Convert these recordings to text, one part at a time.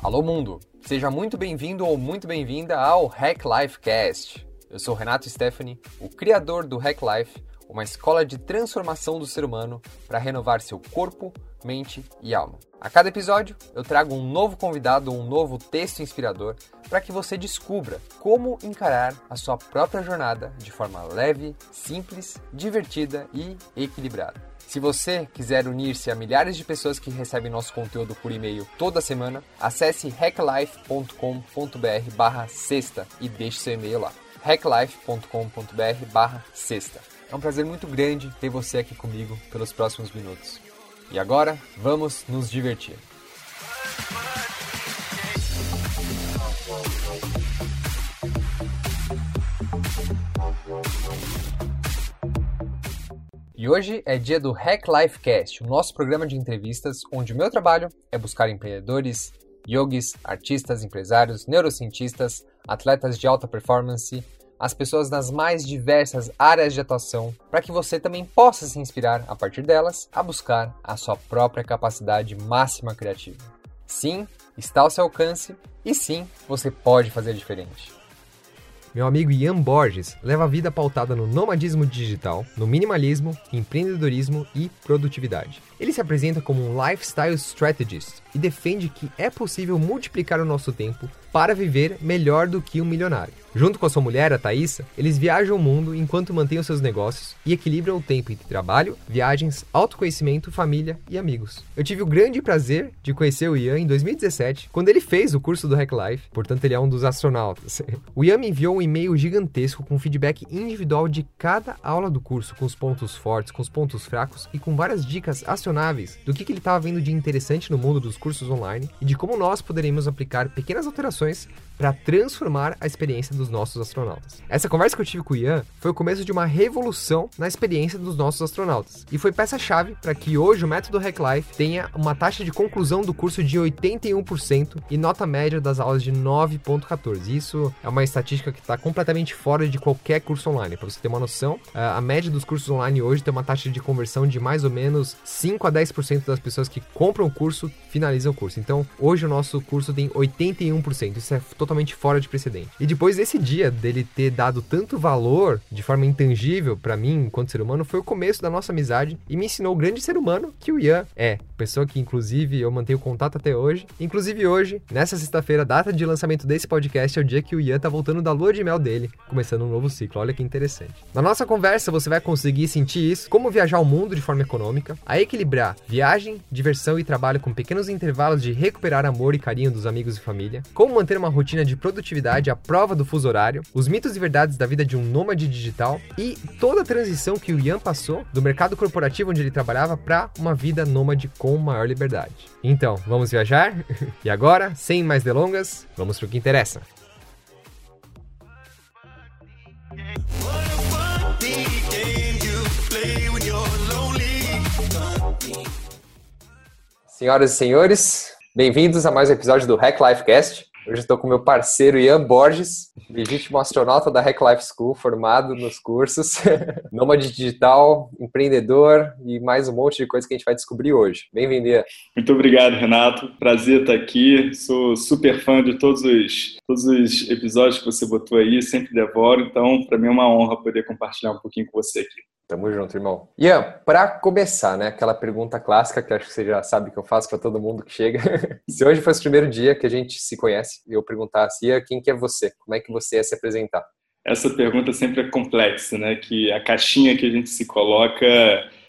Alô mundo, seja muito bem-vindo ou muito bem-vinda ao Hack Life Cast. Eu sou Renato Stephanie, o criador do Hack Life, uma escola de transformação do ser humano para renovar seu corpo, mente e alma. A cada episódio, eu trago um novo convidado ou um novo texto inspirador para que você descubra como encarar a sua própria jornada de forma leve, simples, divertida e equilibrada. Se você quiser unir-se a milhares de pessoas que recebem nosso conteúdo por e-mail toda semana, acesse hacklife.com.br barra sexta e deixe seu e-mail lá. hacklife.com.br barra sexta. É um prazer muito grande ter você aqui comigo pelos próximos minutos. E agora, vamos nos divertir. E hoje é dia do Hack Life Cast, o nosso programa de entrevistas onde o meu trabalho é buscar empreendedores, yogis, artistas, empresários, neurocientistas, atletas de alta performance, as pessoas nas mais diversas áreas de atuação, para que você também possa se inspirar a partir delas a buscar a sua própria capacidade máxima criativa. Sim, está ao seu alcance e sim, você pode fazer diferente. Meu amigo Ian Borges leva a vida pautada no nomadismo digital, no minimalismo, empreendedorismo e produtividade. Ele se apresenta como um lifestyle strategist e defende que é possível multiplicar o nosso tempo para viver melhor do que um milionário. Junto com a sua mulher, a Thaisa, eles viajam o mundo enquanto mantêm os seus negócios e equilibram o tempo entre trabalho, viagens, autoconhecimento, família e amigos. Eu tive o grande prazer de conhecer o Ian em 2017, quando ele fez o curso do Hack Life, portanto ele é um dos astronautas. O Ian me enviou um e-mail gigantesco com feedback individual de cada aula do curso, com os pontos fortes, com os pontos fracos e com várias dicas acionáveis do que, que ele estava vendo de interessante no mundo dos cursos online e de como nós poderíamos aplicar pequenas alterações para transformar a experiência dos nossos astronautas. Essa conversa que eu tive com o Ian foi o começo de uma revolução na experiência dos nossos astronautas e foi peça-chave para que hoje o método Hack Life tenha uma taxa de conclusão do curso de 81% e nota média das aulas de 9.14. Isso é uma estatística que está completamente fora de qualquer curso online. Para você ter uma noção, a média dos cursos online hoje tem uma taxa de conversão de mais ou menos 5 a 10% das pessoas que compram o curso finalizam o curso. Então, hoje o nosso curso tem 81%. Isso é totalmente fora de precedente. E depois desse dia dele ter dado tanto valor de forma intangível para mim, enquanto ser humano, foi o começo da nossa amizade e me ensinou o grande ser humano que o Ian é. Pessoa que, inclusive, eu mantenho contato até hoje. Inclusive, hoje, nessa sexta-feira, data de lançamento desse podcast, é o dia que o Ian tá voltando da lua de mel dele, começando um novo ciclo. Olha que interessante. Na nossa conversa, você vai conseguir sentir isso, como viajar o mundo de forma econômica, a equilibrar viagem, diversão e trabalho com pequenos intervalos de recuperar amor e carinho dos amigos e família, como manter uma rotina de produtividade à prova do fuso horário, os mitos e verdades da vida de um nômade digital e toda a transição que o Ian passou do mercado corporativo onde ele trabalhava para uma vida nômade com maior liberdade. Então, vamos viajar? e agora, sem mais delongas, vamos para o que interessa. Senhoras e senhores, bem-vindos a mais um episódio do Hack Life Cast. Hoje estou com meu parceiro Ian Borges, legítimo astronauta da Hack Life School, formado nos cursos, nômade digital, empreendedor e mais um monte de coisa que a gente vai descobrir hoje. Bem-vindo, Ian. Muito obrigado, Renato. Prazer estar aqui. Sou super fã de todos os, todos os episódios que você botou aí, sempre devoro. Então, para mim é uma honra poder compartilhar um pouquinho com você aqui. Tamo junto, irmão. Ian, para começar, né, aquela pergunta clássica que acho que você já sabe que eu faço para todo mundo que chega. se hoje fosse o primeiro dia que a gente se conhece e eu perguntasse, Ian, quem que é você? Como é que você ia se apresentar? Essa pergunta sempre é complexa, né? Que a caixinha que a gente se coloca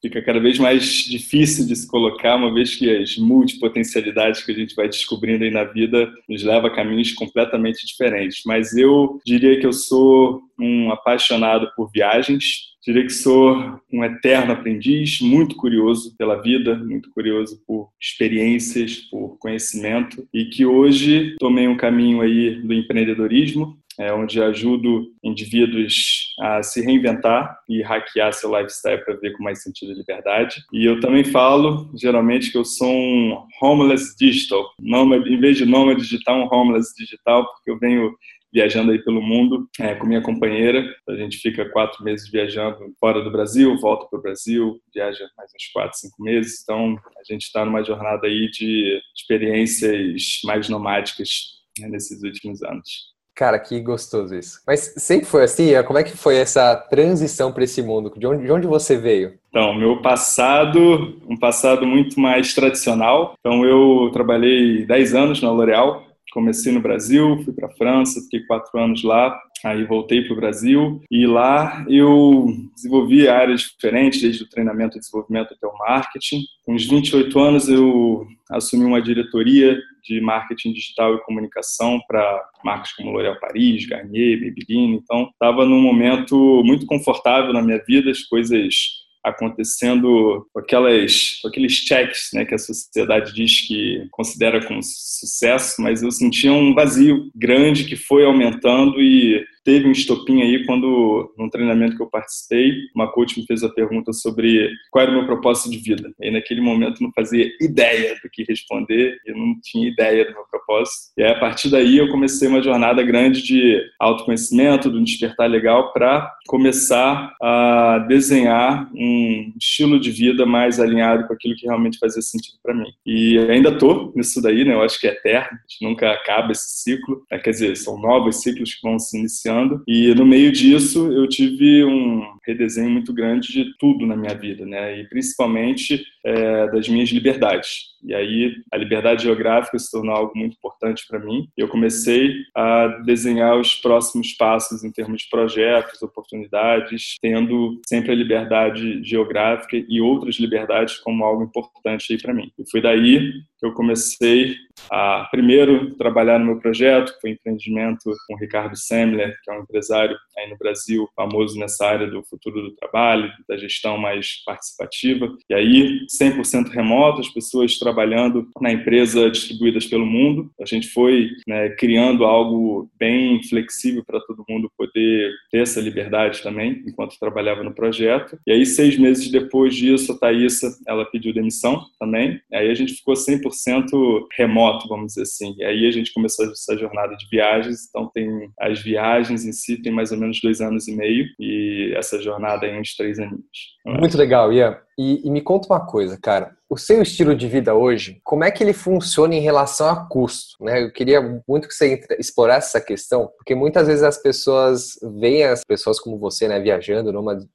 fica cada vez mais difícil de se colocar, uma vez que as multipotencialidades que a gente vai descobrindo aí na vida nos leva a caminhos completamente diferentes. Mas eu diria que eu sou um apaixonado por viagens, Diria que sou um eterno aprendiz, muito curioso pela vida, muito curioso por experiências, por conhecimento e que hoje tomei um caminho aí do empreendedorismo, é, onde ajudo indivíduos a se reinventar e hackear seu lifestyle para ver com mais sentido e liberdade. E eu também falo, geralmente, que eu sou um homeless digital, nômade, em vez de nômade digital, um homeless digital, porque eu venho viajando aí pelo mundo é, com minha companheira. A gente fica quatro meses viajando fora do Brasil, volta para o Brasil, viaja mais uns quatro, cinco meses. Então, a gente está numa jornada aí de experiências mais nomádicas né, nesses últimos anos. Cara, que gostoso isso. Mas sempre foi assim? Como é que foi essa transição para esse mundo? De onde, de onde você veio? Então, meu passado, um passado muito mais tradicional. Então, eu trabalhei 10 anos na L'Oréal, comecei no Brasil, fui para a França, fiquei quatro anos lá, aí voltei para o Brasil e lá eu desenvolvi áreas diferentes, desde o treinamento e desenvolvimento até o marketing. Com uns 28 anos eu assumi uma diretoria de marketing digital e comunicação para marcas como L'Oréal Paris, Garnier, Maybelline. Então, estava num momento muito confortável na minha vida, as coisas acontecendo com, aquelas, aqueles checks né, que a sociedade diz que considera como sucesso, mas eu sentia um vazio grande que foi aumentando e teve um estopim aí quando, num treinamento que eu participei, uma coach me fez a pergunta sobre qual era o meu propósito de vida. E naquele momento não fazia ideia do que responder, eu não tinha ideia do meu propósito. E aí, a partir daí eu comecei uma jornada grande de autoconhecimento, do despertar legal, para começar a desenhar um estilo de vida mais alinhado com aquilo que realmente fazia sentido para mim. E ainda tô nisso daí, né? Eu acho que é eterno, a gente nunca acaba esse ciclo. É, quer dizer, são novos ciclos que vão se iniciando e no meio disso, eu tive um redesenho muito grande de tudo na minha vida, né? E principalmente é, das minhas liberdades. E aí a liberdade geográfica se tornou algo muito importante para mim. Eu comecei a desenhar os próximos passos em termos de projetos, oportunidades, tendo sempre a liberdade geográfica e outras liberdades como algo importante aí para mim. E foi daí que eu comecei a primeiro trabalhar no meu projeto, que foi empreendimento com o Ricardo Semler, que é um empresário aí no Brasil famoso nessa área do futuro do trabalho, da gestão mais participativa. E aí 100% remoto, as pessoas trabalhando na empresa distribuídas pelo mundo. A gente foi né, criando algo bem flexível para todo mundo poder ter essa liberdade também, enquanto trabalhava no projeto. E aí, seis meses depois disso, a Thaisa, ela pediu demissão também. E aí a gente ficou 100% remoto, vamos dizer assim. E aí a gente começou essa jornada de viagens. Então, tem as viagens em si, tem mais ou menos dois anos e meio. E essa jornada em uns três anos. Muito legal, Ian. E, e, me conta uma coisa, cara. O seu estilo de vida hoje, como é que ele funciona em relação a custo? Né? Eu queria muito que você explorasse essa questão, porque muitas vezes as pessoas veem as pessoas como você, né, viajando, nômades,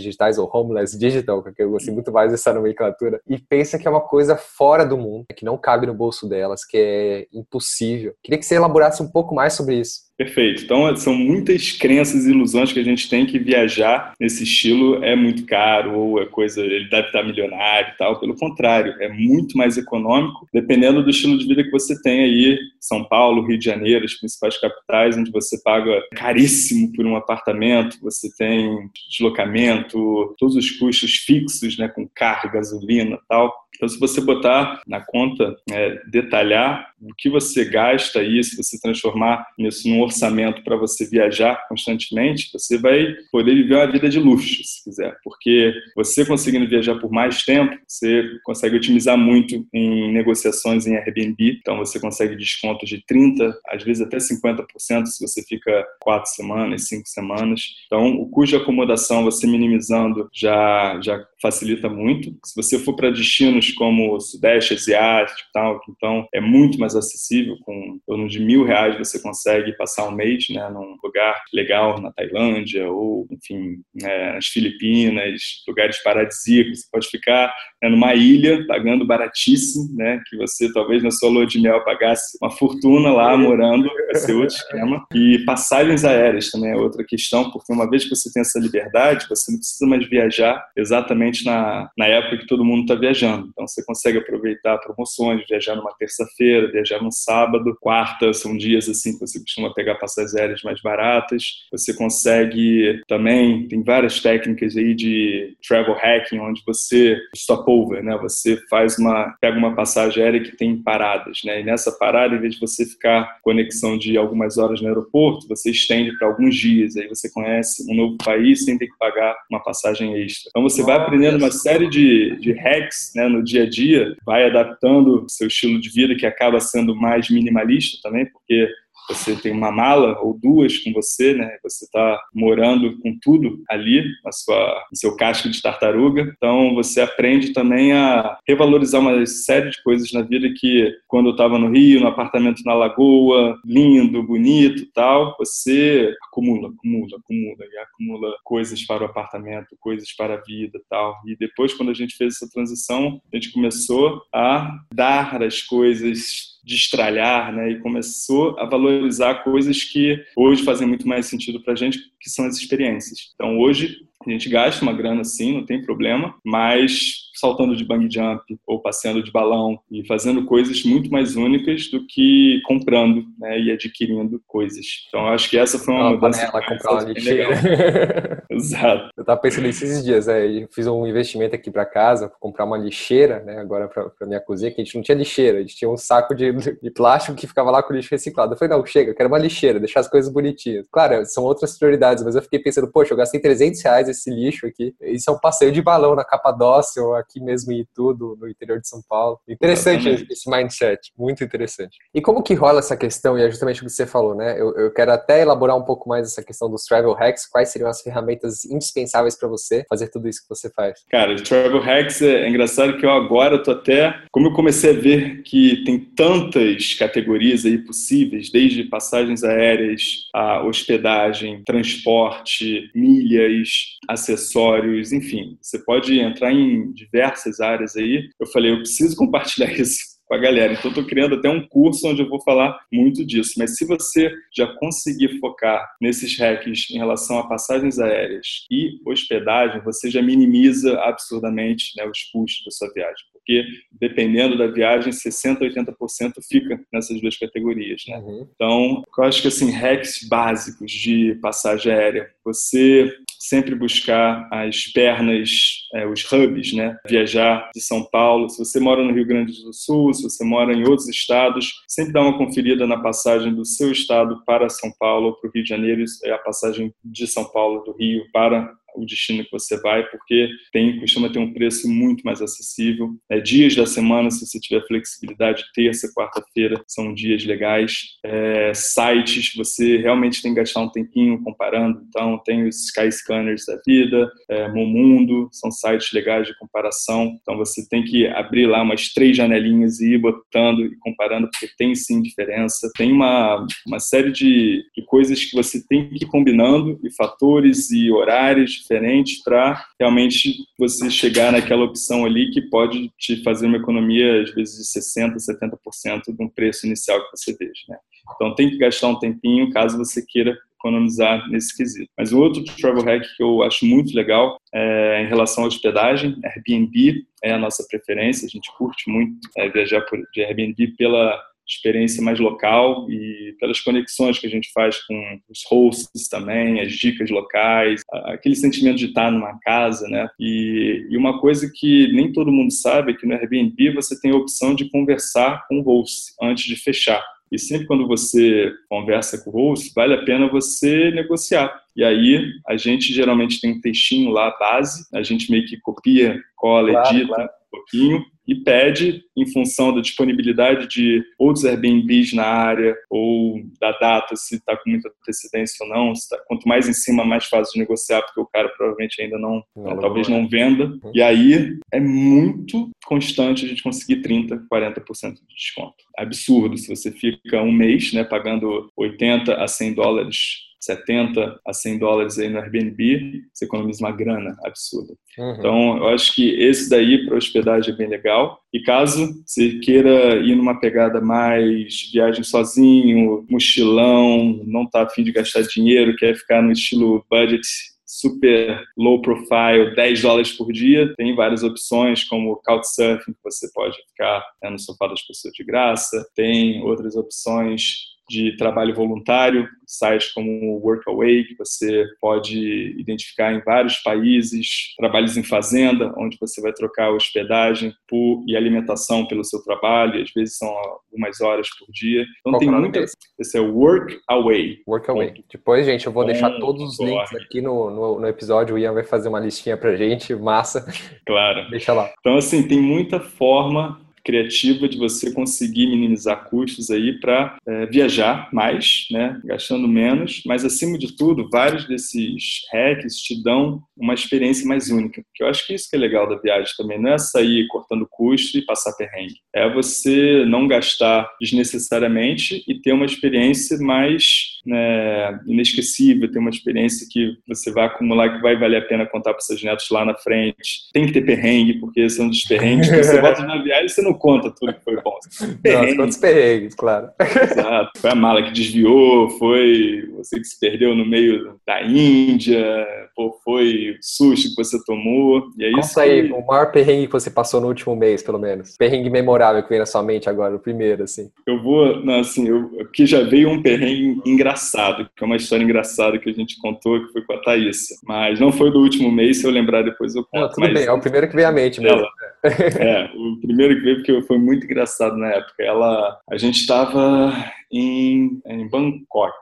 digitais ou homeless digital, que eu gostei muito mais dessa nomenclatura, e pensa que é uma coisa fora do mundo, que não cabe no bolso delas, que é impossível. Queria que você elaborasse um pouco mais sobre isso. Perfeito. Então, são muitas crenças e ilusões que a gente tem que viajar nesse estilo é muito caro ou é coisa, ele deve estar milionário e tal. Pelo contrário, é muito mais econômico, dependendo do estilo de vida que você tem aí. São Paulo, Rio de Janeiro, as principais capitais, onde você paga caríssimo por um apartamento, você tem deslocamento, todos os custos fixos, né, com carro, gasolina tal. Então, se você botar na conta, é, detalhar o que você gasta aí, se você transformar isso num orçamento para você viajar constantemente, você vai poder viver uma vida de luxo, se quiser. Porque você conseguindo viajar por mais tempo, você consegue otimizar muito em negociações em Airbnb. Então, você consegue descontos de 30%, às vezes até 50% se você fica quatro semanas, cinco semanas. Então, o custo de acomodação, você minimizando, já, já facilita muito. Se você for para destinos como o Sudeste Asiático tal, então é muito mais acessível, com torno de mil reais você consegue passar um mês né, num lugar legal na Tailândia ou, enfim, né, nas Filipinas, lugares paradisíacos. Você pode ficar né, numa ilha pagando baratíssimo, né, que você talvez na sua lua de mel pagasse uma fortuna lá morando, vai ser outro esquema. E passagens aéreas também é outra questão, porque uma vez que você tem essa liberdade, você não precisa mais viajar exatamente na, na época que todo mundo está viajando. Então você consegue aproveitar promoções, viajar numa terça-feira, viajar num sábado, quarta são dias assim que você costuma pegar passagens aéreas mais baratas. Você consegue também, tem várias técnicas aí de travel hacking, onde você stopover, né? Você faz uma, pega uma passagem aérea que tem paradas, né? E nessa parada, em vez de você ficar conexão de algumas horas no aeroporto, você estende para alguns dias. Aí você conhece um novo país sem ter que pagar uma passagem extra. Então você vai aprender aprendendo uma série de, de hacks né, no dia a dia, vai adaptando seu estilo de vida, que acaba sendo mais minimalista também, porque você tem uma mala ou duas com você, né? Você está morando com tudo ali, na sua, no seu casco de tartaruga. Então você aprende também a revalorizar uma série de coisas na vida que quando eu estava no Rio, no apartamento na Lagoa, lindo, bonito, tal, você acumula, acumula, acumula e acumula coisas para o apartamento, coisas para a vida, tal. E depois quando a gente fez essa transição, a gente começou a dar as coisas destralhar, né? E começou a valorizar coisas que hoje fazem muito mais sentido para a gente, que são as experiências. Então, hoje a gente gasta uma grana sim, não tem problema, mas saltando de bungee jump ou passeando de balão e fazendo coisas muito mais únicas do que comprando né, e adquirindo coisas. Então, acho que essa foi uma, uma mudança. Panela, comprar uma lixeira. Exato. Eu estava pensando nisso esses dias, né? Eu fiz um investimento aqui para casa, comprar uma lixeira, né? Agora para minha cozinha, que a gente não tinha lixeira, a gente tinha um saco de, de plástico que ficava lá com lixo reciclado. Eu falei, não, chega, eu quero uma lixeira, deixar as coisas bonitinhas. Claro, são outras prioridades, mas eu fiquei pensando, poxa, eu gastei 300 reais esse lixo aqui. Isso é um passeio de balão na Capadócia ou aqui mesmo em tudo no interior de São Paulo. Interessante Exatamente. esse mindset, muito interessante. E como que rola essa questão, e é justamente o que você falou, né? Eu, eu quero até elaborar um pouco mais essa questão dos travel hacks, quais seriam as ferramentas indispensáveis para você fazer tudo isso que você faz? Cara, travel hacks é, é engraçado que eu agora tô até, como eu comecei a ver que tem tantas categorias aí possíveis, desde passagens aéreas, a hospedagem, transporte, milhas, acessórios, enfim, você pode entrar em diversas áreas aí. Eu falei, eu preciso compartilhar isso com a galera. Então, estou criando até um curso onde eu vou falar muito disso. Mas se você já conseguir focar nesses hacks em relação a passagens aéreas e hospedagem, você já minimiza absurdamente né, os custos da sua viagem. Porque, dependendo da viagem, 60%, 80% fica nessas duas categorias. Né? Uhum. Então, eu acho que assim, hacks básicos de passagem aérea. Você sempre buscar as pernas, é, os hubs, né? Viajar de São Paulo. Se você mora no Rio Grande do Sul, se você mora em outros estados, sempre dá uma conferida na passagem do seu estado para São Paulo, para o Rio de Janeiro, é a passagem de São Paulo do Rio para o destino que você vai, porque tem costuma ter um preço muito mais acessível. É, dias da semana, se você tiver flexibilidade, terça, quarta-feira são dias legais. É, sites, você realmente tem que gastar um tempinho comparando. Então, tem os Skyscanners da vida, é, Momundo, são sites legais de comparação. Então, você tem que abrir lá umas três janelinhas e ir botando e comparando, porque tem sim diferença. Tem uma, uma série de, de coisas que você tem que ir combinando, e fatores e horários diferentes para realmente você chegar naquela opção ali que pode te fazer uma economia, às vezes, de 60%, 70% de um preço inicial que você veja. Né? Então, tem que gastar um tempinho caso você queira economizar nesse quesito. Mas o outro travel hack que eu acho muito legal é em relação à hospedagem, Airbnb é a nossa preferência, a gente curte muito é, viajar por, de Airbnb pela experiência mais local e pelas conexões que a gente faz com os hosts também, as dicas locais, aquele sentimento de estar numa casa, né? E, e uma coisa que nem todo mundo sabe é que no Airbnb você tem a opção de conversar com o host antes de fechar. E sempre quando você conversa com o host, vale a pena você negociar. E aí, a gente geralmente tem um textinho lá, base, a gente meio que copia, cola, claro, edita claro. um pouquinho, e pede, em função da disponibilidade de outros Airbnbs na área ou da data, se está com muita antecedência ou não. Tá, quanto mais em cima, mais fácil de negociar, porque o cara provavelmente ainda não, não talvez não venda. Uhum. E aí é muito constante a gente conseguir 30%, 40% de desconto. Absurdo se você fica um mês né, pagando 80 a 100 dólares 70 a 100 dólares aí no Airbnb, você economiza uma grana absurda. Uhum. Então, eu acho que esse daí para hospedagem é bem legal. E caso você queira ir numa pegada mais viagem sozinho, mochilão, não tá afim de gastar dinheiro, quer ficar no estilo budget super low profile, 10 dólares por dia. Tem várias opções, como Couchsurfing, que você pode ficar né, no sofá das pessoas de graça. Tem outras opções de trabalho voluntário, sites como o Workaway, que você pode identificar em vários países, trabalhos em fazenda, onde você vai trocar hospedagem por, e alimentação pelo seu trabalho, e às vezes são algumas horas por dia. Então Qual tem muita. Esse é o Workaway. Workaway. Depois, gente, eu vou deixar todos os links aqui no, no, no, episódio. O Ian vai fazer uma listinha pra gente, massa. Claro. Deixa lá. Então, assim, tem muita forma criativa de você conseguir minimizar custos aí para é, viajar mais, né, gastando menos, mas acima de tudo, vários desses hacks te dão uma experiência mais única, porque eu acho que isso que é legal da viagem também, não é sair cortando custo e passar perrengue, é você não gastar desnecessariamente e ter uma experiência mais né, inesquecível, ter uma experiência que você vai acumular que vai valer a pena contar para seus netos lá na frente. Tem que ter perrengue, porque são dos perrengues que você volta na viagem e você não conta tudo que foi bom. Perrengue. Os perrengues, claro. Exato. Foi a mala que desviou, foi você que se perdeu no meio da Índia, pô, foi o sushi que você tomou. E é Conta isso aí, que... o maior perrengue que você passou no último mês, pelo menos. Perrengue memorável que vem na sua mente agora, o primeiro, assim. Eu vou, não, assim, eu, que já veio um perrengue engraçado, que é uma história engraçada que a gente contou, que foi com a Thaís. Mas não foi do último mês, se eu lembrar depois eu conto. Não, tudo bem, é o primeiro que veio à mente mesmo. Ela, é, o primeiro que veio porque foi muito engraçado na época. Ela, a gente estava em, em Bangkok,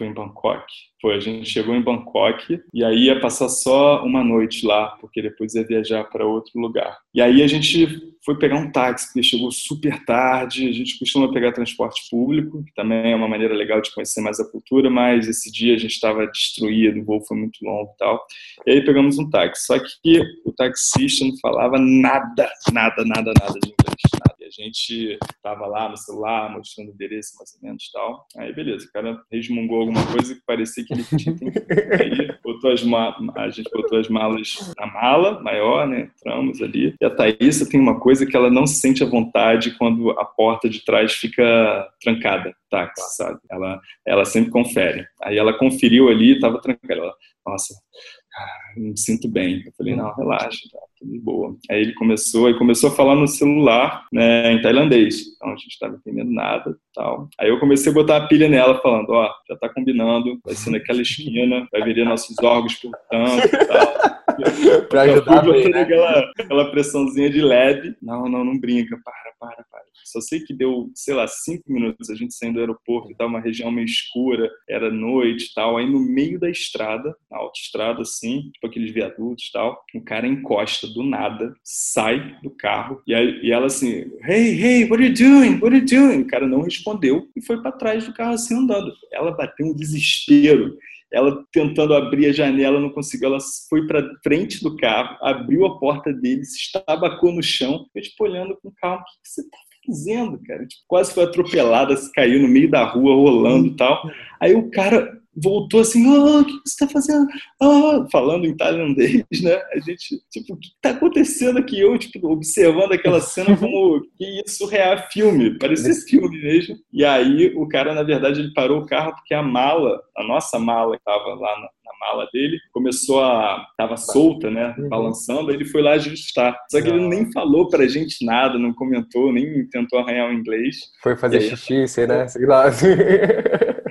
foi em Bangkok. Foi, a gente chegou em Bangkok e aí ia passar só uma noite lá, porque depois ia viajar para outro lugar. E aí a gente foi pegar um táxi, porque chegou super tarde. A gente costuma pegar transporte público, que também é uma maneira legal de conhecer mais a cultura, mas esse dia a gente estava destruído, o voo foi muito longo e tal. E aí pegamos um táxi. Só que o taxista não falava nada, nada, nada, nada de inglês. Nada. A gente estava lá no celular, mostrando o endereço mais ou menos e tal. Aí beleza, o cara resmungou alguma coisa que parecia que Aí botou as a gente botou as malas na mala maior, né? Entramos ali. E a Thaísa tem uma coisa que ela não se sente à vontade quando a porta de trás fica trancada, táxi, sabe? Ela, ela sempre confere. Aí ela conferiu ali, estava trancada. Ela, nossa, não me sinto bem. Eu falei, não, relaxa, tá tudo de boa. Aí ele começou, aí começou a falar no celular, né, em tailandês. Então a gente estava entendendo nada, tal. Aí eu comecei a botar a pilha nela, falando, ó, oh, já tá combinando, vai ser naquela esquina, vai virar nossos órgãos por tanto, tal. pra ajudar a né? aquela, aquela pressãozinha de leve. Não, não, não brinca, para, para, para. Só sei que deu, sei lá, cinco minutos a gente saindo do aeroporto e tal, uma região meio escura, era noite e tal. Aí no meio da estrada, na autoestrada assim, tipo aqueles viadutos e tal, o cara encosta do nada, sai do carro e, aí, e ela assim, hey, hey, what are you doing? What are you doing? O cara não respondeu e foi para trás do carro assim andando. Ela bateu um desespero ela tentando abrir a janela, não conseguiu. Ela foi para frente do carro, abriu a porta dele, se estabacou no chão, eu tipo olhando com calma: o que você está fazendo, cara? Tipo, quase foi atropelada, se caiu no meio da rua, rolando e tal. Aí o cara voltou assim, oh, o que você está fazendo? Oh, falando em tailandês, né? A gente, tipo, o que está acontecendo aqui? Eu, tipo, observando aquela cena como que isso real filme, parecia filme mesmo. E aí o cara, na verdade, ele parou o carro porque a mala, a nossa mala que estava lá na, mala dele, começou a, tava solta, né? Uhum. Balançando, ele foi lá ajustar. Só que ele nem falou pra gente nada, não comentou, nem tentou arranhar o inglês. Foi fazer aí, xixi, sei, né? Sei lá.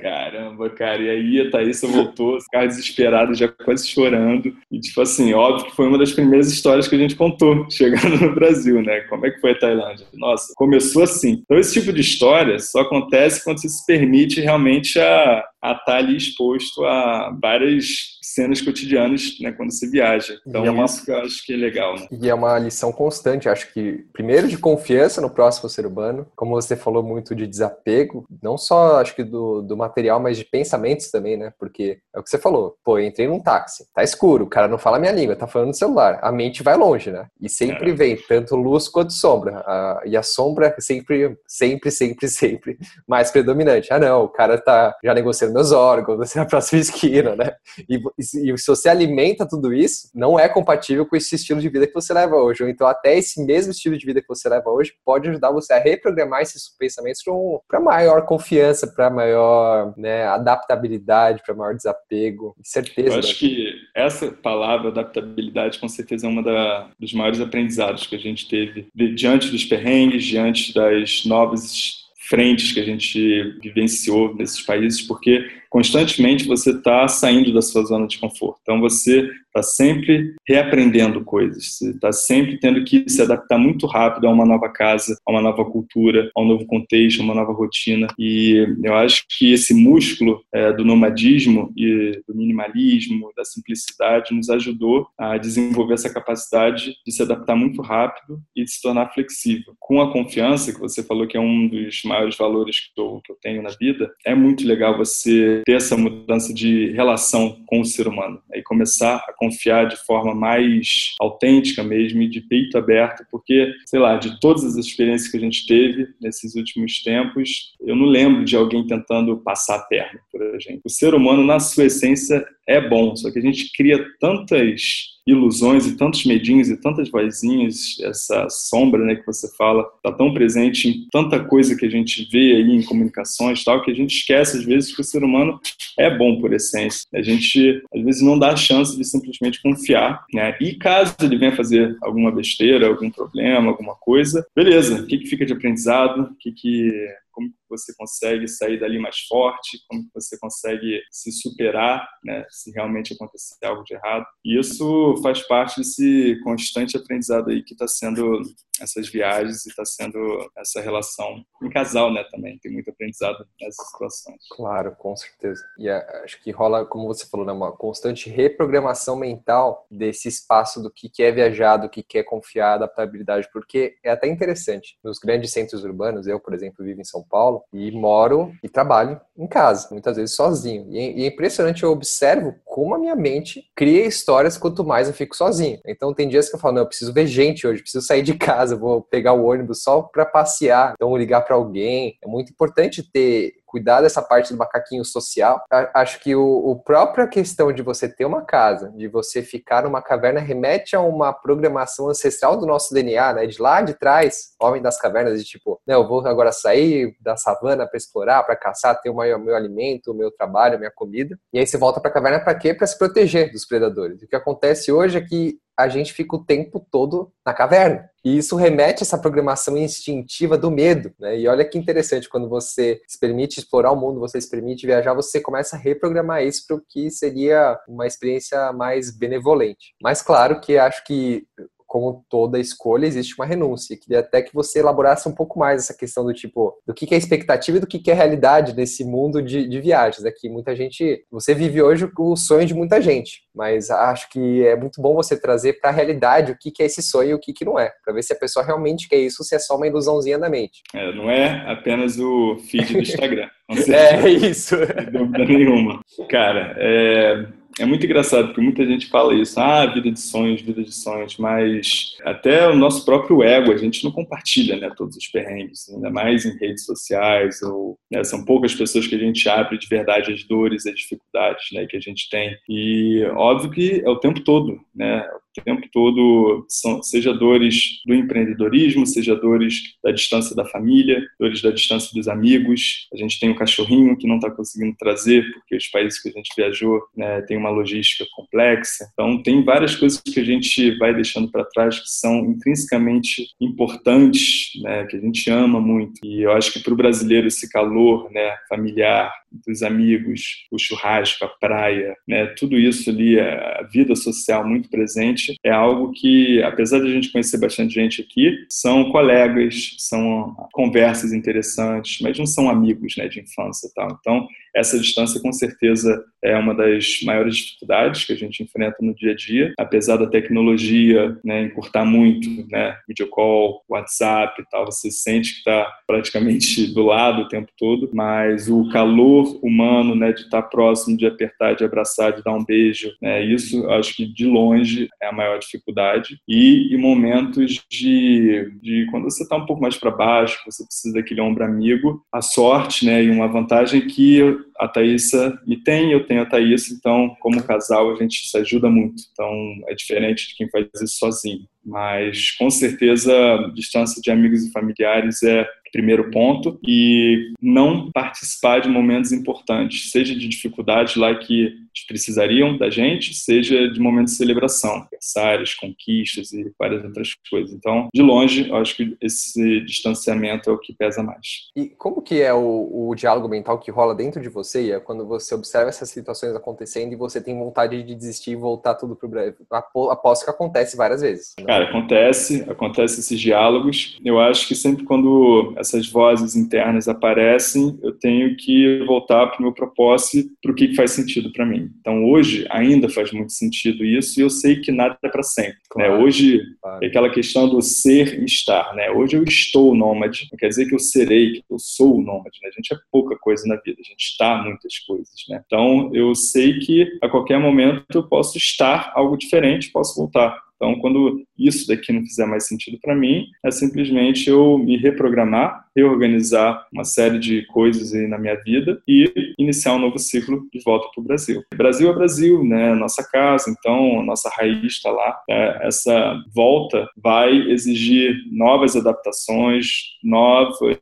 Caramba, cara. E aí a Thaísa voltou, ficava desesperada, já quase chorando. E, tipo assim, óbvio que foi uma das primeiras histórias que a gente contou chegando no Brasil, né? Como é que foi a Tailândia? Nossa, começou assim. Então, esse tipo de história só acontece quando você se permite realmente a, a estar ali exposto a várias cenas cotidianas né, quando você viaja. Então, é uma... isso que eu acho que é legal. Né? E é uma lição constante, acho que, primeiro, de confiança no próximo ser humano, como você falou muito de desapego, não só, acho que, do, do material, mas de pensamentos também, né? Porque é o que você falou, pô, eu entrei num táxi, tá escuro, o cara não fala minha língua, tá falando no celular, a mente vai longe, né? E sempre é. vem tanto luz quanto sombra. A, e a sombra é sempre, sempre, sempre, sempre mais predominante. Ah, não, o cara tá já negociando meus órgãos, na próxima esquina, né? E, e, se você alimenta tudo isso, não é compatível com esse estilo de vida que você leva hoje. Ou então, até esse mesmo estilo de vida que você leva hoje pode ajudar você a reprogramar esses pensamentos para maior confiança, para maior né, adaptabilidade, para maior desapego. Certeza. Eu acho que essa palavra, adaptabilidade, com certeza é uma da, dos maiores aprendizados que a gente teve diante dos perrengues, diante das novas frentes que a gente vivenciou nesses países, porque constantemente você está saindo da sua zona de conforto. Então você está sempre reaprendendo coisas, você está sempre tendo que se adaptar muito rápido a uma nova casa, a uma nova cultura, a um novo contexto, a uma nova rotina. E eu acho que esse músculo é, do nomadismo e do minimalismo, da simplicidade, nos ajudou a desenvolver essa capacidade de se adaptar muito rápido e de se tornar flexível. Com a confiança, que você falou que é um dos maiores valores que eu, que eu tenho na vida, é muito legal você ter essa mudança de relação com o ser humano e começar a confiar de forma mais autêntica mesmo e de peito aberto, porque, sei lá, de todas as experiências que a gente teve nesses últimos tempos, eu não lembro de alguém tentando passar a perna por a gente. O ser humano, na sua essência, é bom, só que a gente cria tantas ilusões e tantos medinhos e tantas vozinhas, essa sombra né, que você fala, está tão presente em tanta coisa que a gente vê aí em comunicações tal, que a gente esquece às vezes que o ser humano é bom por essência. A gente às vezes não dá a chance de simplesmente confiar, né? E caso ele venha fazer alguma besteira, algum problema, alguma coisa, beleza, o que, que fica de aprendizado, o que, que como você consegue sair dali mais forte, como você consegue se superar, né, se realmente acontecer algo de errado. E isso faz parte desse constante aprendizado aí que está sendo essas viagens e está sendo essa relação em casal, né, também. Tem muito aprendizado nessas situações. Claro, com certeza. E acho que rola, como você falou, né, uma constante reprogramação mental desse espaço do que é viajar, do que é confiar, adaptabilidade, porque é até interessante. Nos grandes centros urbanos, eu, por exemplo, vivo em São Paulo e moro e trabalho em casa, muitas vezes sozinho. E é, é impressionante, eu observo como a minha mente cria histórias quanto mais eu fico sozinho. Então tem dias que eu falo, não, eu preciso ver gente hoje, preciso sair de casa, vou pegar o ônibus só para passear, então ligar para alguém. É muito importante ter cuidar dessa parte do macaquinho social. Acho que o, o própria questão de você ter uma casa, de você ficar numa caverna, remete a uma programação ancestral do nosso DNA, né? De lá de trás, homem das cavernas, de tipo, né, eu vou agora sair da savana para explorar, para caçar, ter o meu, meu alimento, o meu trabalho, a minha comida. E aí você volta para a caverna para quê? Para se proteger dos predadores. O que acontece hoje é que a gente fica o tempo todo na caverna. E isso remete a essa programação instintiva do medo, né? E olha que interessante, quando você se permite explorar o mundo, você se permite viajar, você começa a reprogramar isso para o que seria uma experiência mais benevolente. Mas claro que acho que como toda escolha, existe uma renúncia. Queria até que você elaborasse um pouco mais essa questão do tipo, do que é expectativa e do que é realidade nesse mundo de, de viagens. Aqui é muita gente, você vive hoje o sonho de muita gente, mas acho que é muito bom você trazer para a realidade o que é esse sonho e o que não é, para ver se a pessoa realmente quer isso ou se é só uma ilusãozinha da mente. É, não é apenas o feed do Instagram. é isso. Sem dúvida nenhuma. Cara, é, é muito engraçado, porque muita gente fala isso, ah, vida de sonhos, vida de sonhos, mas até o nosso próprio ego, a gente não compartilha né, todos os perrengues, ainda mais em redes sociais, ou né, são poucas pessoas que a gente abre de verdade as dores, as dificuldades né, que a gente tem. E óbvio que é o tempo todo, né? O tempo todo, são, seja dores do empreendedorismo, seja dores da distância da família, dores da distância dos amigos. A gente tem um cachorrinho que não está conseguindo trazer, porque os países que a gente viajou né, tem uma logística complexa. Então, tem várias coisas que a gente vai deixando para trás que são intrinsecamente importantes, né, que a gente ama muito. E eu acho que para o brasileiro esse calor né, familiar, dos amigos, o churrasco, a praia, né, tudo isso ali, a vida social muito presente, é algo que, apesar de a gente conhecer bastante gente aqui, são colegas, são conversas interessantes, mas não são amigos né, de infância e tal. Então, essa distância, com certeza, é uma das maiores dificuldades que a gente enfrenta no dia a dia, apesar da tecnologia né, encurtar muito, né, video call, WhatsApp e tal, você sente que está praticamente do lado o tempo todo, mas o calor humano, né, de estar tá próximo, de apertar, de abraçar, de dar um beijo, né, isso acho que de longe é a maior dificuldade. E momentos de, de quando você está um pouco mais para baixo, você precisa daquele ombro amigo, a sorte, né, e uma vantagem que a Thaísa me tem, eu tenho a Thaísa, então, como casal, a gente se ajuda muito. Então, é diferente de quem faz isso sozinho. Mas, com certeza, distância de amigos e familiares é primeiro ponto, e não participar de momentos importantes, seja de dificuldade lá que precisariam da gente, seja de momentos de celebração, aniversários, conquistas e várias outras coisas. Então, de longe, eu acho que esse distanciamento é o que pesa mais. E como que é o, o diálogo mental que rola dentro de você, é quando você observa essas situações acontecendo e você tem vontade de desistir e voltar tudo para o breve? Aposto que acontece várias vezes. Né? Cara, acontece, acontece esses diálogos. Eu acho que sempre quando essas vozes internas aparecem, eu tenho que voltar para o meu propósito, para o que faz sentido para mim. Então, hoje ainda faz muito sentido isso e eu sei que nada é para sempre. Né? Claro, né? Hoje claro. é aquela questão do ser e estar. Né? Hoje eu estou nômade, não quer dizer que eu serei, que eu sou o nômade. Né? A gente é pouca coisa na vida, a gente está muitas coisas. Né? Então, eu sei que a qualquer momento eu posso estar algo diferente, posso voltar. Então, quando isso daqui não fizer mais sentido para mim, é simplesmente eu me reprogramar, reorganizar uma série de coisas aí na minha vida e iniciar um novo ciclo de volta para o Brasil. Brasil é Brasil, né? Nossa casa, então nossa raiz está lá. É, essa volta vai exigir novas adaptações, novas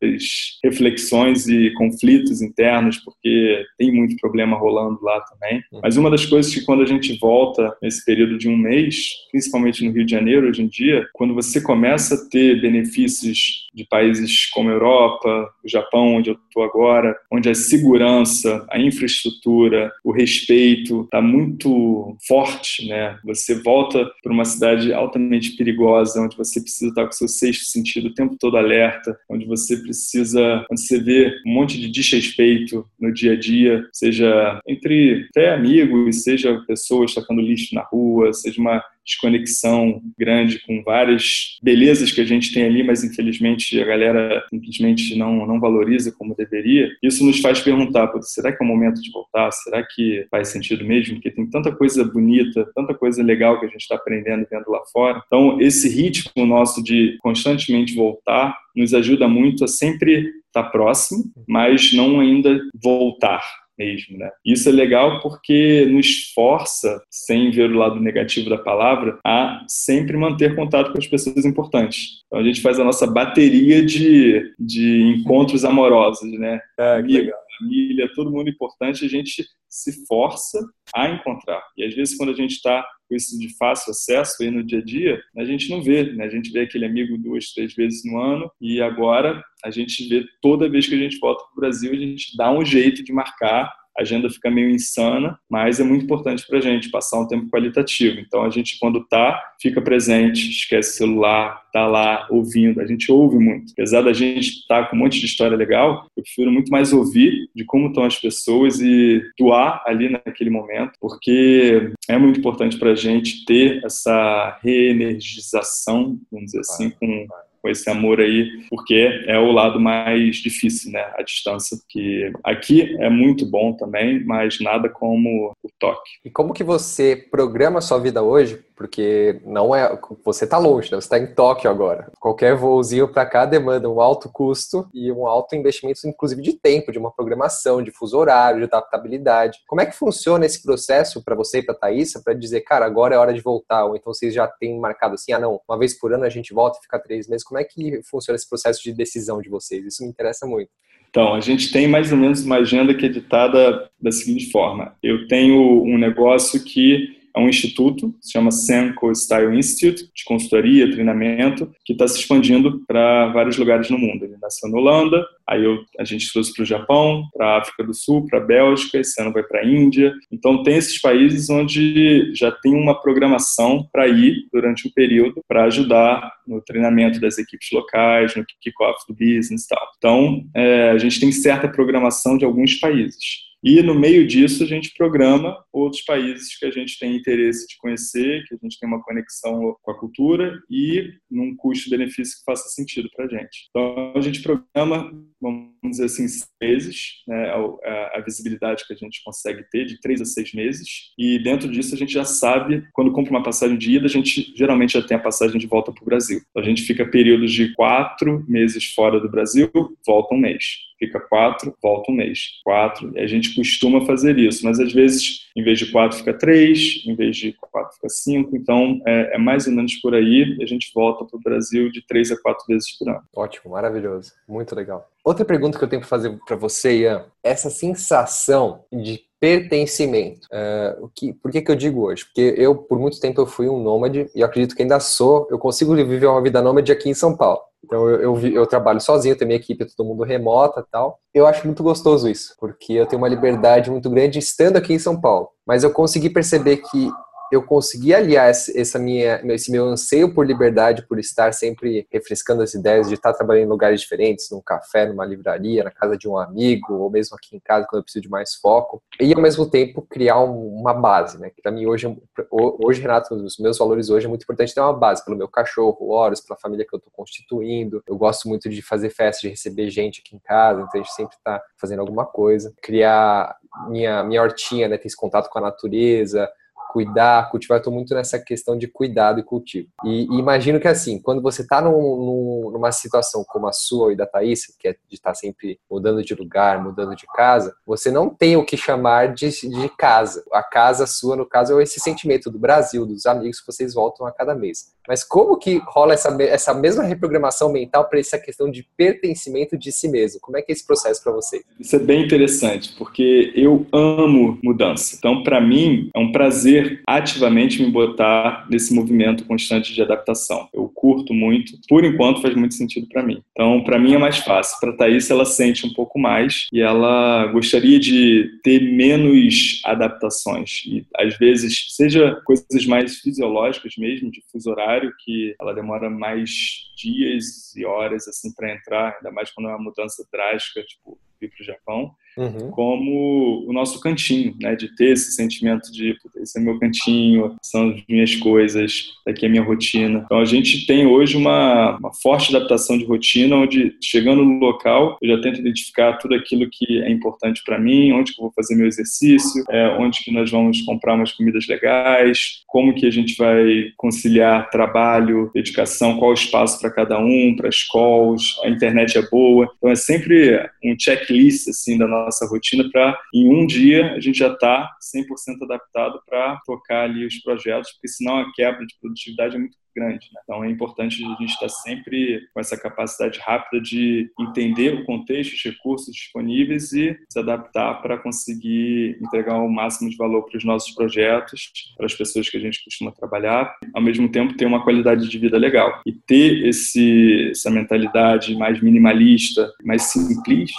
reflexões e conflitos internos, porque tem muito problema rolando lá também. Uhum. Mas uma das coisas que quando a gente volta nesse período de um mês, principalmente principalmente no Rio de Janeiro hoje em dia, quando você começa a ter benefícios de países como a Europa, o Japão, onde eu estou agora, onde a segurança, a infraestrutura, o respeito está muito forte, né? Você volta para uma cidade altamente perigosa, onde você precisa estar com seu sexto sentido o tempo todo alerta, onde você precisa, onde você vê um monte de desrespeito no dia a dia, seja entre até amigos, seja pessoas tacando lixo na rua, seja uma desconexão grande com várias belezas que a gente tem ali, mas infelizmente a galera simplesmente não, não valoriza como deveria. Isso nos faz perguntar: será que é o momento de voltar? Será que faz sentido mesmo? Porque tem tanta coisa bonita, tanta coisa legal que a gente está aprendendo vendo lá fora. Então, esse ritmo nosso de constantemente voltar nos ajuda muito a sempre estar tá próximo, mas não ainda voltar mesmo, né? Isso é legal porque nos força, sem ver o lado negativo da palavra, a sempre manter contato com as pessoas importantes. Então a gente faz a nossa bateria de, de encontros amorosos, né? É, que legal família, todo mundo importante, a gente se força a encontrar. E às vezes, quando a gente está com isso de fácil acesso aí no dia a dia, a gente não vê, né? A gente vê aquele amigo duas, três vezes no ano e agora a gente vê toda vez que a gente volta para o Brasil, a gente dá um jeito de marcar a agenda fica meio insana, mas é muito importante para a gente passar um tempo qualitativo. Então, a gente, quando tá, fica presente, esquece o celular, tá lá ouvindo. A gente ouve muito. Apesar da gente estar tá com um monte de história legal, eu prefiro muito mais ouvir de como estão as pessoas e doar ali naquele momento, porque é muito importante para a gente ter essa reenergização, vamos dizer assim, com com esse amor aí, porque é o lado mais difícil, né? A distância, que aqui é muito bom também, mas nada como o toque. E como que você programa sua vida hoje porque não é. Você está longe, né? você está em Tóquio agora. Qualquer voozinho para cá demanda um alto custo e um alto investimento, inclusive de tempo, de uma programação, de fuso horário, de adaptabilidade. Como é que funciona esse processo para você e para a Thaisa para dizer, cara, agora é hora de voltar? Ou então vocês já têm marcado assim, ah, não, uma vez por ano a gente volta e fica três meses. Como é que funciona esse processo de decisão de vocês? Isso me interessa muito. Então, a gente tem mais ou menos uma agenda que é ditada da seguinte forma: eu tenho um negócio que é um instituto, se chama Senko Style Institute, de consultoria, treinamento, que está se expandindo para vários lugares no mundo. Ele nasceu na Holanda, aí eu, a gente trouxe para o Japão, para a África do Sul, para a Bélgica, esse ano vai para a Índia. Então, tem esses países onde já tem uma programação para ir durante um período para ajudar no treinamento das equipes locais, no kick-off do business e tal. Então, é, a gente tem certa programação de alguns países. E no meio disso a gente programa outros países que a gente tem interesse de conhecer, que a gente tem uma conexão com a cultura e num custo-benefício que faça sentido para a gente. Então a gente programa, vamos dizer assim, meses, né, a, a, visibilidade que a gente consegue ter de três a seis meses. E dentro disso a gente já sabe, quando compra uma passagem de ida, a gente geralmente já tem a passagem de volta para o Brasil. Então, a gente fica períodos de quatro meses fora do Brasil, volta um mês fica quatro, volta um mês. Quatro, e a gente costuma fazer isso, mas às vezes, em vez de quatro, fica três, em vez de quatro, fica cinco. Então, é, é mais ou menos por aí. A gente volta para o Brasil de três a quatro vezes por ano. Ótimo, maravilhoso. Muito legal. Outra pergunta que eu tenho para fazer para você, Ian, essa sensação de pertencimento. Uh, o que, por que, que eu digo hoje? Porque eu, por muito tempo, eu fui um nômade e acredito que ainda sou. Eu consigo viver uma vida nômade aqui em São Paulo. Então eu, eu, eu, trabalho sozinho, tenho minha equipe, todo mundo remota tal. Eu acho muito gostoso isso, porque eu tenho uma liberdade muito grande estando aqui em São Paulo. Mas eu consegui perceber que eu consegui aliar essa minha, esse meu anseio por liberdade, por estar sempre refrescando as ideias, de estar trabalhando em lugares diferentes, num café, numa livraria, na casa de um amigo, ou mesmo aqui em casa quando eu preciso de mais foco, e ao mesmo tempo criar uma base, né? Que para mim hoje, hoje Renato, os meus valores hoje é muito importante ter uma base pelo meu cachorro, horas, pela família que eu estou constituindo. Eu gosto muito de fazer festa, de receber gente aqui em casa, então a gente sempre está fazendo alguma coisa. Criar minha minha hortinha, né? Ter esse contato com a natureza, cuidar, cultivar, eu estou muito nessa questão de cuidado e cultivo. E, e imagino que assim, quando você está num, num, numa situação como a sua e da Thaís, que é de estar tá sempre mudando de lugar, mudando de casa, você não tem o que chamar de, de casa. A casa sua, no caso, é esse sentimento do Brasil, dos amigos que vocês voltam a cada mês. Mas como que rola essa, essa mesma reprogramação mental para essa questão de pertencimento de si mesmo? Como é que é esse processo para você? Isso é bem interessante, porque eu amo mudança. Então, para mim, é um prazer ativamente me botar nesse movimento constante de adaptação. Eu curto muito, por enquanto faz muito sentido para mim. Então, para mim é mais fácil. Para Thaís, ela sente um pouco mais e ela gostaria de ter menos adaptações. E às vezes, seja coisas mais fisiológicas mesmo, de fuso horário, que ela demora mais dias e horas assim para entrar, ainda mais quando é uma mudança drástica, tipo vir para o Japão uhum. como o nosso cantinho, né? De ter esse sentimento de, esse é meu cantinho, são as minhas coisas, daqui é a minha rotina. Então a gente tem hoje uma, uma forte adaptação de rotina, onde chegando no local eu já tento identificar tudo aquilo que é importante para mim, onde que eu vou fazer meu exercício, é, onde que nós vamos comprar umas comidas legais, como que a gente vai conciliar trabalho, dedicação, qual o espaço para cada um, para as calls, a internet é boa. Então é sempre um checklist assim da nossa rotina para, em um dia, a gente já estar tá 100% adaptado para tocar ali os projetos, porque senão a quebra de produtividade é muito grande. Né? Então é importante a gente estar sempre com essa capacidade rápida de entender o contexto, os recursos disponíveis e se adaptar para conseguir entregar o máximo de valor para os nossos projetos, para as pessoas que a gente costuma trabalhar, ao mesmo tempo ter uma qualidade de vida legal. E ter esse, essa mentalidade mais minimalista, mais simplista,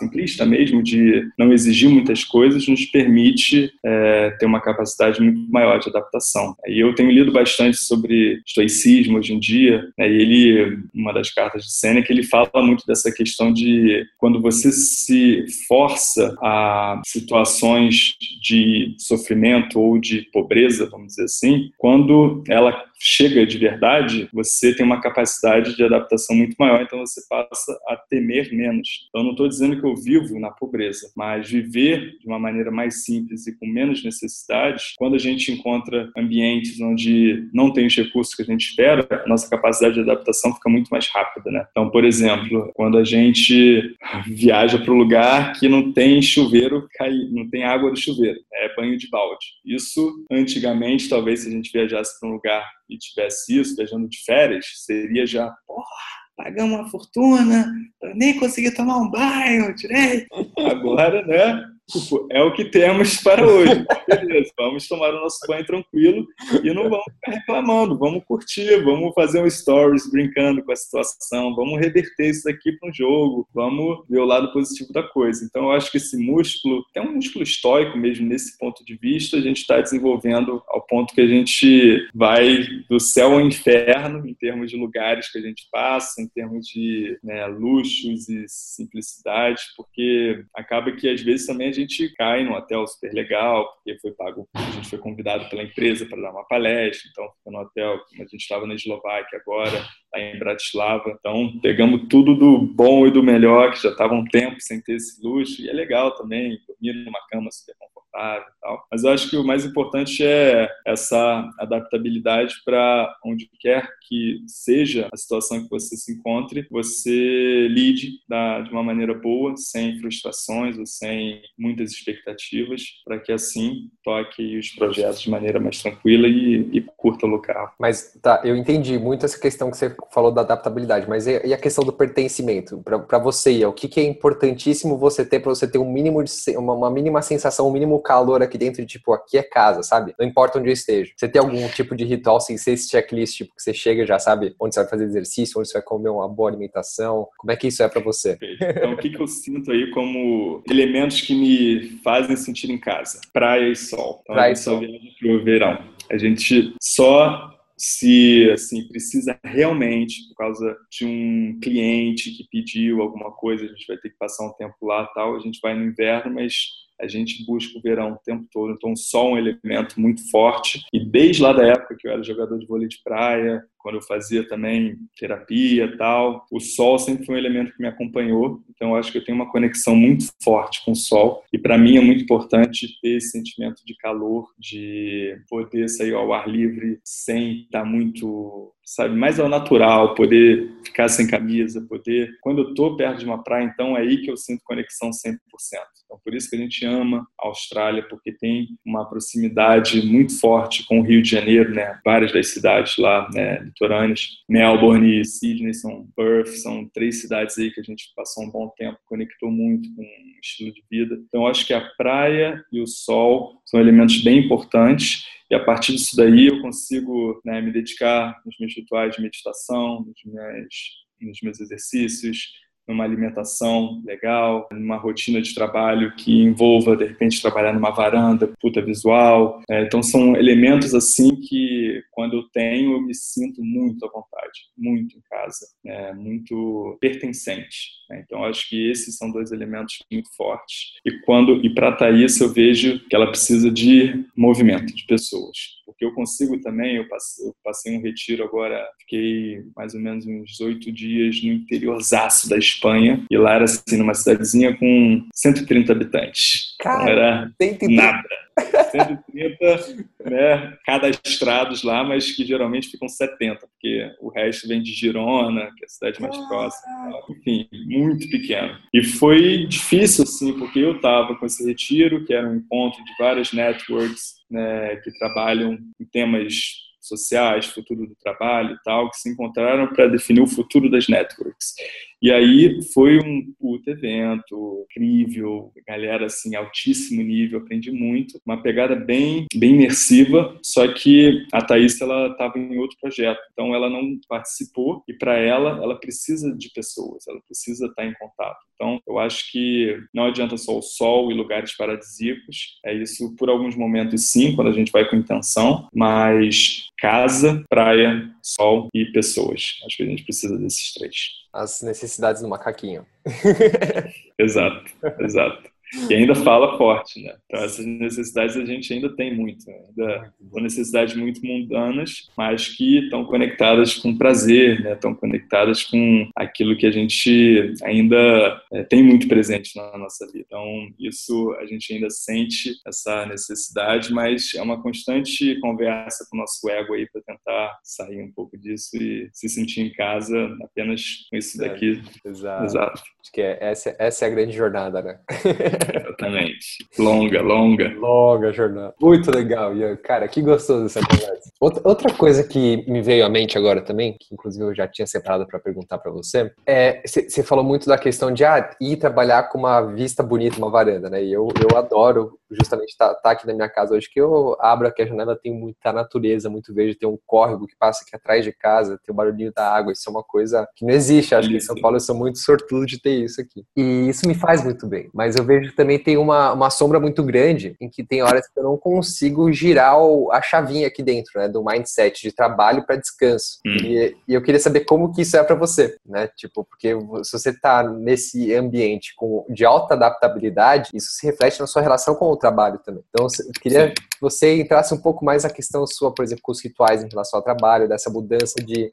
simplista mesmo, de não exigir muitas coisas, nos permite é, ter uma capacidade muito maior de adaptação. E eu tenho lido bastante sobre estoicismo hoje em dia, né, e ele, uma das cartas de Sêneca, ele fala muito dessa questão de quando você se força a situações de sofrimento ou de pobreza, vamos dizer assim, quando ela chega de verdade, você tem uma capacidade de adaptação muito maior, então você passa a temer menos. Eu não estou dizendo que eu vivo na pobreza, mas viver de uma maneira mais simples e com menos necessidades, quando a gente encontra ambientes onde não tem os recursos que a gente espera, a nossa capacidade de adaptação fica muito mais rápida, né? Então, por exemplo, quando a gente viaja para um lugar que não tem chuveiro, não tem água do chuveiro, é banho de balde. Isso, antigamente, talvez se a gente viajasse para um lugar e tivesse isso, viajando de férias, seria já, porra, pagamos uma fortuna, nem consegui tomar um banho direito. Agora, né? É o que temos para hoje. Beleza, vamos tomar o nosso banho tranquilo e não vamos ficar reclamando. Vamos curtir, vamos fazer um stories brincando com a situação, vamos reverter isso aqui para um jogo, vamos ver o lado positivo da coisa. Então, eu acho que esse músculo, é um músculo estoico mesmo nesse ponto de vista, a gente está desenvolvendo ao ponto que a gente vai do céu ao inferno em termos de lugares que a gente passa, em termos de né, luxos e simplicidade, porque acaba que às vezes também a gente gente cai num hotel super legal, porque foi pago, a gente foi convidado pela empresa para dar uma palestra, então fica no hotel, a gente estava na Eslováquia agora, lá em Bratislava, então pegamos tudo do bom e do melhor, que já estava um tempo sem ter esse luxo, e é legal também, dormir numa cama super confortável tal. Mas eu acho que o mais importante é essa adaptabilidade para onde quer que seja a situação que você se encontre, você lide da, de uma maneira boa, sem frustrações ou sem muitas expectativas, para que assim toque os projetos de maneira mais tranquila e, e curta o local. Mas tá, eu entendi muito essa questão que você falou da adaptabilidade, mas e a questão do pertencimento? Para você, o que, que é importantíssimo você ter para você ter um mínimo de uma, uma, mínima sensação, um mínimo calor aqui dentro, tipo, aqui é casa, sabe? Não importa onde eu esteja. Você tem algum tipo de ritual sem ser esse checklist, tipo, que você chega já sabe onde você vai fazer exercício, onde você vai comer uma boa alimentação? Como é que isso é para você? Então, o que, que eu sinto aí como elementos que me fazem sentir em casa? Praia e sol. Então, Praia e sol. Pro verão. A gente só se assim precisa realmente por causa de um cliente que pediu alguma coisa a gente vai ter que passar um tempo lá tal a gente vai no inverno mas a gente busca o verão o tempo todo, então o sol é um elemento muito forte. E desde lá da época que eu era jogador de vôlei de praia, quando eu fazia também terapia tal, o sol sempre foi um elemento que me acompanhou. Então eu acho que eu tenho uma conexão muito forte com o sol. E para mim é muito importante ter esse sentimento de calor, de poder sair ao ar livre sem estar muito sabe, mais ao natural, poder ficar sem camisa, poder. Quando eu estou perto de uma praia, então é aí que eu sinto conexão 100%. Então, por isso que a gente ama a Austrália, porque tem uma proximidade muito forte com o Rio de Janeiro, né? Várias das cidades lá, né, litorâneas. Melbourne Sydney são Perth, são três cidades aí que a gente passou um bom tempo, conectou muito com o estilo de vida. Então, acho que a praia e o sol são elementos bem importantes e a partir disso daí eu consigo né, me dedicar nos meus rituais de meditação, nos meus, nos meus exercícios, numa alimentação legal, numa rotina de trabalho que envolva, de repente, trabalhar numa varanda, puta visual. É, então, são elementos assim que, quando eu tenho, eu me sinto muito à vontade, muito em casa, é, muito pertencente. Né? Então, acho que esses são dois elementos muito fortes. E quando e para Thaís, eu vejo que ela precisa de movimento, de pessoas porque eu consigo também, eu passei, um retiro agora, fiquei mais ou menos uns oito dias no interiorzaço da Espanha, e lá era assim, numa cidadezinha com 130 habitantes. Cara, era 130. nada. 130 né, cadastrados lá, mas que geralmente ficam 70, porque o resto vem de Girona, que é a cidade mais próxima. Enfim, muito pequeno. E foi difícil, assim, porque eu estava com esse retiro, que era um encontro de várias networks né, que trabalham em temas sociais, futuro do trabalho e tal, que se encontraram para definir o futuro das networks. E aí foi um puto evento, incrível, galera assim, altíssimo nível, aprendi muito. Uma pegada bem, bem imersiva, só que a Thaís, ela estava em outro projeto, então ela não participou e para ela, ela precisa de pessoas, ela precisa estar em contato. Então, eu acho que não adianta só o sol e lugares paradisíacos, é isso por alguns momentos sim, quando a gente vai com intenção, mas casa, praia, sol e pessoas. Acho que a gente precisa desses três. As necessidades do macaquinho. exato, exato. E ainda fala forte, né? Então, essas necessidades a gente ainda tem muito. Né? Ainda são necessidades muito mundanas, mas que estão conectadas com prazer, né? Estão conectadas com aquilo que a gente ainda é, tem muito presente na nossa vida. Então, isso a gente ainda sente essa necessidade, mas é uma constante conversa com o nosso ego aí para tentar sair um pouco disso e se sentir em casa apenas com isso daqui. Exato. Exato. Acho que é, essa, essa é a grande jornada, né? Exatamente. Longa, longa. Longa jornada. Muito legal, Ian. Cara, que gostoso essa conversa. Outra coisa que me veio à mente agora também, que inclusive eu já tinha separado para perguntar para você, é você falou muito da questão de ah, ir trabalhar com uma vista bonita, uma varanda, né? E eu, eu adoro justamente estar tá, tá aqui na minha casa hoje, que eu abro aqui a janela, tem muita natureza, muito verde, tem um córrego que passa aqui atrás de casa, tem o barulhinho da água, isso é uma coisa que não existe. Acho que em São Paulo eu sou muito sortudo de ter isso aqui. E isso me faz muito bem. Mas eu vejo também tem uma, uma sombra muito grande em que tem horas que eu não consigo girar a chavinha aqui dentro, né, do mindset de trabalho para descanso. Hum. E, e, eu queria saber como que isso é para você, né? Tipo, porque se você tá nesse ambiente com, de alta adaptabilidade, isso se reflete na sua relação com o trabalho também. Então, eu queria Sim. que você entrasse um pouco mais na questão sua, por exemplo, com os rituais em relação ao trabalho, dessa mudança de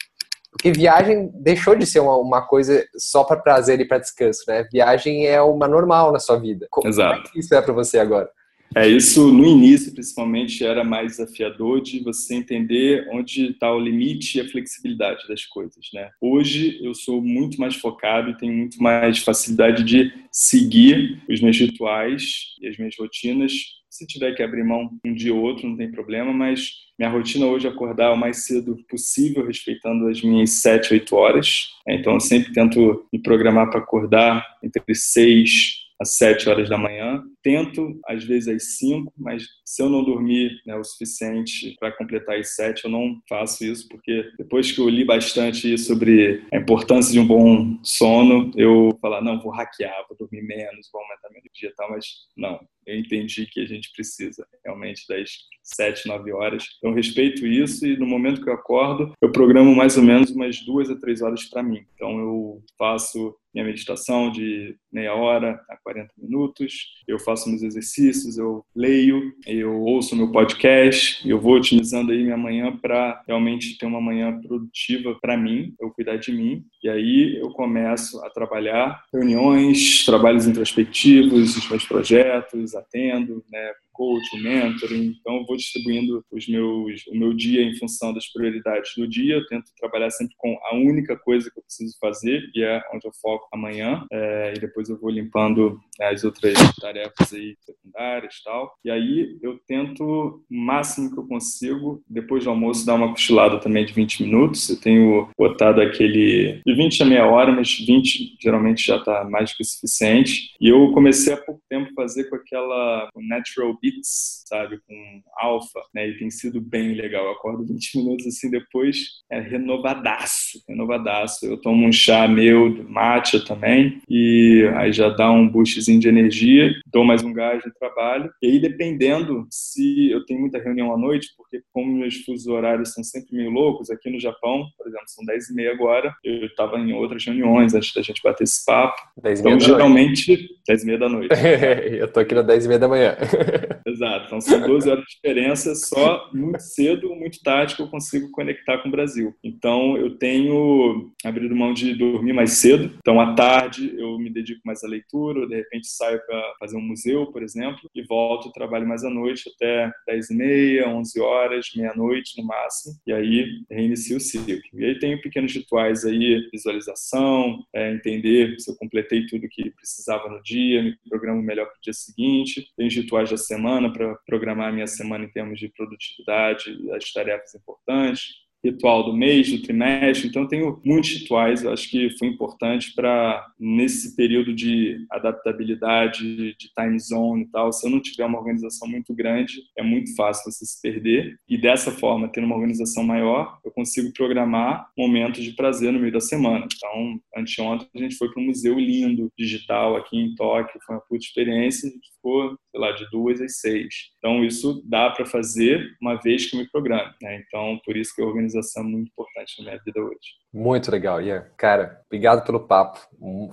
porque viagem deixou de ser uma, uma coisa só para prazer e para descanso, né? Viagem é uma normal na sua vida. Como, Exato. Como é que isso é para você agora? É, isso no início, principalmente, era mais desafiador de você entender onde está o limite e a flexibilidade das coisas, né? Hoje eu sou muito mais focado e tenho muito mais facilidade de seguir os meus rituais e as minhas rotinas se tiver que abrir mão um dia ou outro, não tem problema, mas minha rotina hoje é acordar o mais cedo possível, respeitando as minhas 7, 8 horas. Então, eu sempre tento me programar para acordar entre 6 às 7 horas da manhã. Tento, às vezes, às 5, mas se eu não dormir né, o suficiente para completar às 7, eu não faço isso, porque depois que eu li bastante sobre a importância de um bom sono, eu falar, não, vou hackear, vou dormir menos, vou aumentar meu dia e tal, mas não, eu entendi que a gente precisa realmente das sete, nove horas. Então, respeito isso e no momento que eu acordo, eu programo mais ou menos umas duas a três horas para mim. Então, eu faço minha meditação de meia hora a 40 minutos, eu faço meus exercícios, eu leio, eu ouço meu podcast, eu vou otimizando aí minha manhã para realmente ter uma manhã produtiva para mim, eu cuidar de mim, e aí eu começo a trabalhar reuniões, trabalhos introspectivos, os meus projetos, atendo, né, coach, mentoring. Então, eu vou distribuindo os meus, o meu dia em função das prioridades do dia. Eu tento trabalhar sempre com a única coisa que eu preciso fazer, que é onde eu foco amanhã. É, e depois eu vou limpando as outras tarefas aí secundárias e tal. E aí eu tento o máximo que eu consigo, depois do almoço, dar uma cochilada também de 20 minutos. Eu tenho botado aquele de 20 a meia hora, mas 20 geralmente já está mais do que suficiente. E eu comecei há pouco tempo a fazer com aquela Natural Beats, sabe, com alfa, né? E tem sido bem legal. Eu acordo 20 minutos assim depois, é renovadaço, renovadaço. Eu tomo um chá meu, matcha também, e aí já dá um boostzinho de energia, dou mais um gás no trabalho. E aí, dependendo se eu tenho muita reunião à noite, porque como meus fusos horários são sempre meio loucos, aqui no Japão, por exemplo, são 10 e meia agora, eu estava em outras reuniões antes da gente bater esse papo. 10 então, geralmente, noite. 10 e meia da noite. eu tô aqui na 10 e meia da manhã. Exato. Então são 12 horas de diferença, só muito cedo, muito tarde que eu consigo conectar com o Brasil. Então eu tenho abrido mão de dormir mais cedo. Então à tarde eu me dedico mais à leitura, de repente saio para fazer um museu, por exemplo, e volto, trabalho mais à noite até 10 e meia, 11 horas, meia-noite no máximo, e aí reinicio o ciclo. E aí tenho pequenos rituais aí, visualização, é, entender se eu completei tudo que precisava no dia, me programo melhor para o dia seguinte, tenho rituais rituais da semana para programar a minha semana em termos de produtividade, as tarefas importantes ritual do mês, do trimestre. Então, tenho muitos rituais. Eu acho que foi importante para, nesse período de adaptabilidade, de time zone e tal, se eu não tiver uma organização muito grande, é muito fácil você se perder. E dessa forma, tendo uma organização maior, eu consigo programar momentos de prazer no meio da semana. Então, anteontem, a gente foi para um museu lindo, digital, aqui em Tóquio. Foi uma puta experiência. A gente ficou, sei lá, de duas às seis. Então, isso dá para fazer uma vez que eu me programe. Né? Então, por isso que a organização organização muito importante na minha vida hoje. Muito legal, Ian. Cara, obrigado pelo papo.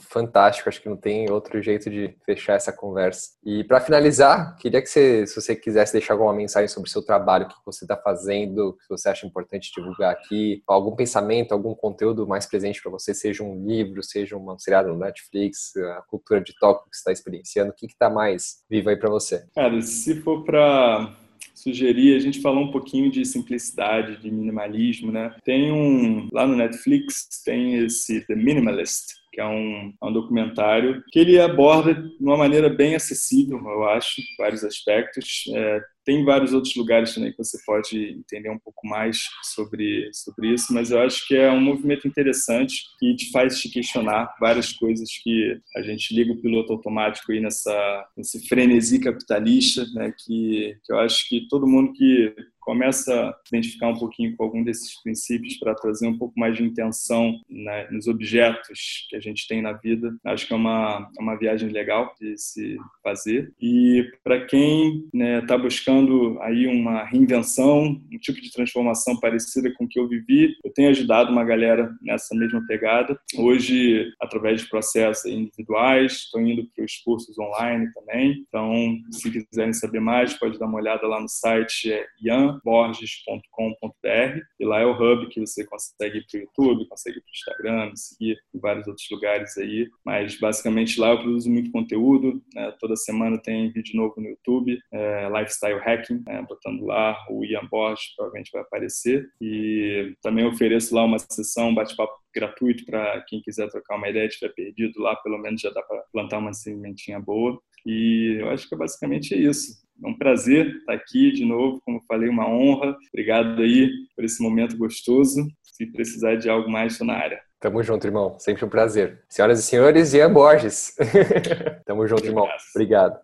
Fantástico. Acho que não tem outro jeito de fechar essa conversa. E para finalizar, queria que você, se você quisesse deixar alguma mensagem sobre o seu trabalho, o que você está fazendo, o que você acha importante divulgar aqui, algum pensamento, algum conteúdo mais presente para você, seja um livro, seja um seriado no Netflix, a cultura de Tóquio que você está experienciando, o que está mais vivo aí para você? Cara, se for para sugerir, a gente falou um pouquinho de simplicidade, de minimalismo, né? Tem um, lá no Netflix, tem esse The Minimalist, que é um, é um, documentário que ele aborda de uma maneira bem acessível, eu acho, vários aspectos. É, tem vários outros lugares também que você pode entender um pouco mais sobre, sobre isso, mas eu acho que é um movimento interessante que te faz te questionar várias coisas que a gente liga o piloto automático aí nessa, nesse frenesi capitalista, né, que, que eu acho que todo mundo que começa a identificar um pouquinho com algum desses princípios para trazer um pouco mais de intenção né, nos objetos que a gente tem na vida. Acho que é uma, é uma viagem legal de se fazer. E para quem está né, tá buscando aí uma reinvenção, um tipo de transformação parecida com o que eu vivi, eu tenho ajudado uma galera nessa mesma pegada. Hoje, através de processos individuais, estou indo para os cursos online também. Então, se quiserem saber mais, pode dar uma olhada lá no site é Ian borges.com.br e lá é o hub que você consegue ir para o YouTube, consegue ir para o Instagram, me seguir em vários outros lugares aí, mas basicamente lá eu produzo muito conteúdo, né? toda semana tem vídeo novo no YouTube, é, Lifestyle Hacking, né? botando lá o Ian Borges, provavelmente vai aparecer, e também ofereço lá uma sessão bate-papo gratuito para quem quiser trocar uma ideia, estiver perdido lá, pelo menos já dá para plantar uma sementinha boa. E eu acho que é basicamente isso. É um prazer estar aqui de novo, como falei, uma honra. Obrigado aí por esse momento gostoso. Se precisar de algo mais, estou na área. Tamo junto, irmão. Sempre um prazer. Senhoras e senhores, Ian Borges. Tamo junto, irmão. Obrigado.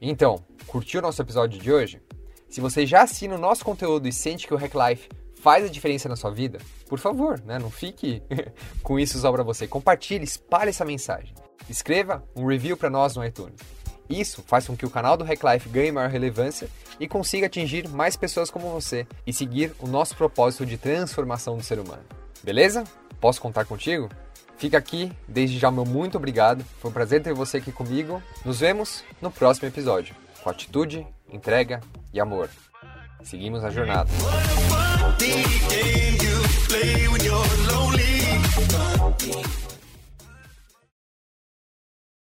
Então, curtiu o nosso episódio de hoje? Se você já assina o nosso conteúdo e sente que o Hack Life faz a diferença na sua vida, por favor, né? não fique com isso só para você. Compartilhe, espalhe essa mensagem. Escreva um review para nós no iTunes. Isso faz com que o canal do Hack Life ganhe maior relevância e consiga atingir mais pessoas como você e seguir o nosso propósito de transformação do ser humano. Beleza? Posso contar contigo? Fica aqui, desde já meu muito obrigado. Foi um prazer ter você aqui comigo. Nos vemos no próximo episódio. Com atitude, entrega e amor. Seguimos a jornada.